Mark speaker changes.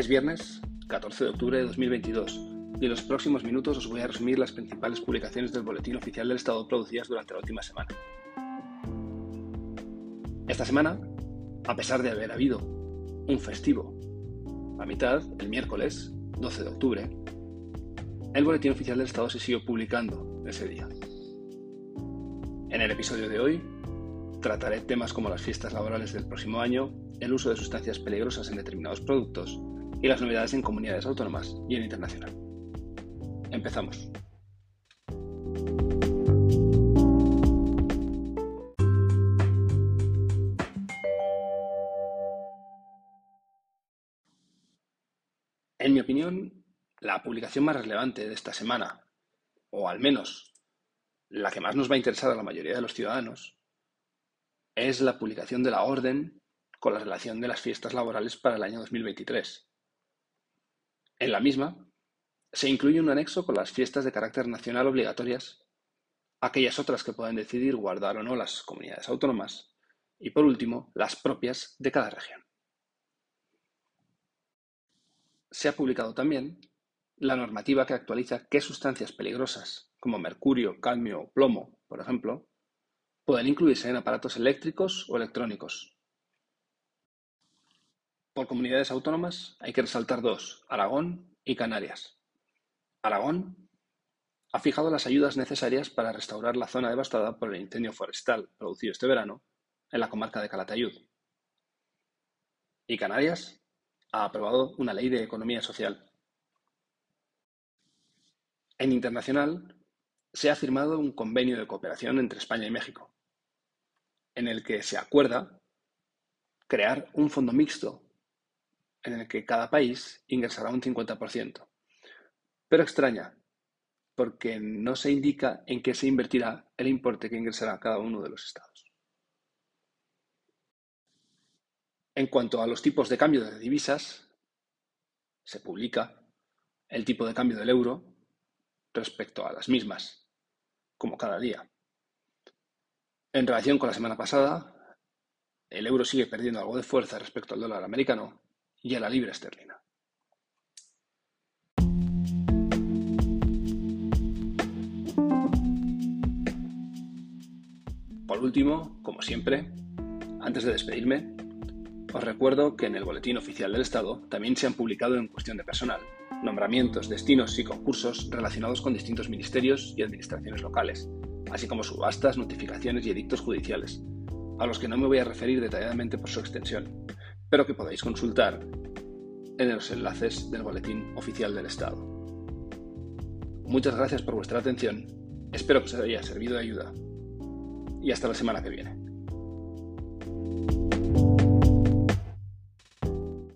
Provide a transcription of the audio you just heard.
Speaker 1: Es viernes 14 de octubre de 2022 y en los próximos minutos os voy a resumir las principales publicaciones del Boletín Oficial del Estado producidas durante la última semana. Esta semana, a pesar de haber habido un festivo a mitad, el miércoles 12 de octubre, el Boletín Oficial del Estado se siguió publicando ese día. En el episodio de hoy trataré temas como las fiestas laborales del próximo año, el uso de sustancias peligrosas en determinados productos y las novedades en comunidades autónomas y en internacional. Empezamos. En mi opinión, la publicación más relevante de esta semana, o al menos la que más nos va a interesar a la mayoría de los ciudadanos, es la publicación de la orden con la relación de las fiestas laborales para el año 2023. En la misma, se incluye un anexo con las fiestas de carácter nacional obligatorias, aquellas otras que pueden decidir guardar o no las comunidades autónomas, y por último, las propias de cada región. Se ha publicado también la normativa que actualiza qué sustancias peligrosas, como mercurio, cadmio o plomo, por ejemplo, pueden incluirse en aparatos eléctricos o electrónicos. Por comunidades autónomas hay que resaltar dos, Aragón y Canarias. Aragón ha fijado las ayudas necesarias para restaurar la zona devastada por el incendio forestal producido este verano en la comarca de Calatayud. Y Canarias ha aprobado una ley de economía social en internacional, se ha firmado un convenio de cooperación entre España y México, en el que se acuerda crear un fondo mixto en el que cada país ingresará un 50%. Pero extraña, porque no se indica en qué se invertirá el importe que ingresará cada uno de los estados. En cuanto a los tipos de cambio de divisas, se publica el tipo de cambio del euro respecto a las mismas, como cada día. En relación con la semana pasada, el euro sigue perdiendo algo de fuerza respecto al dólar americano y a la libra esterlina. Por último, como siempre, antes de despedirme, os recuerdo que en el Boletín Oficial del Estado también se han publicado en cuestión de personal nombramientos, destinos y concursos relacionados con distintos ministerios y administraciones locales, así como subastas, notificaciones y edictos judiciales, a los que no me voy a referir detalladamente por su extensión, pero que podéis consultar en los enlaces del Boletín Oficial del Estado. Muchas gracias por vuestra atención, espero que os haya servido de ayuda y hasta la semana que viene.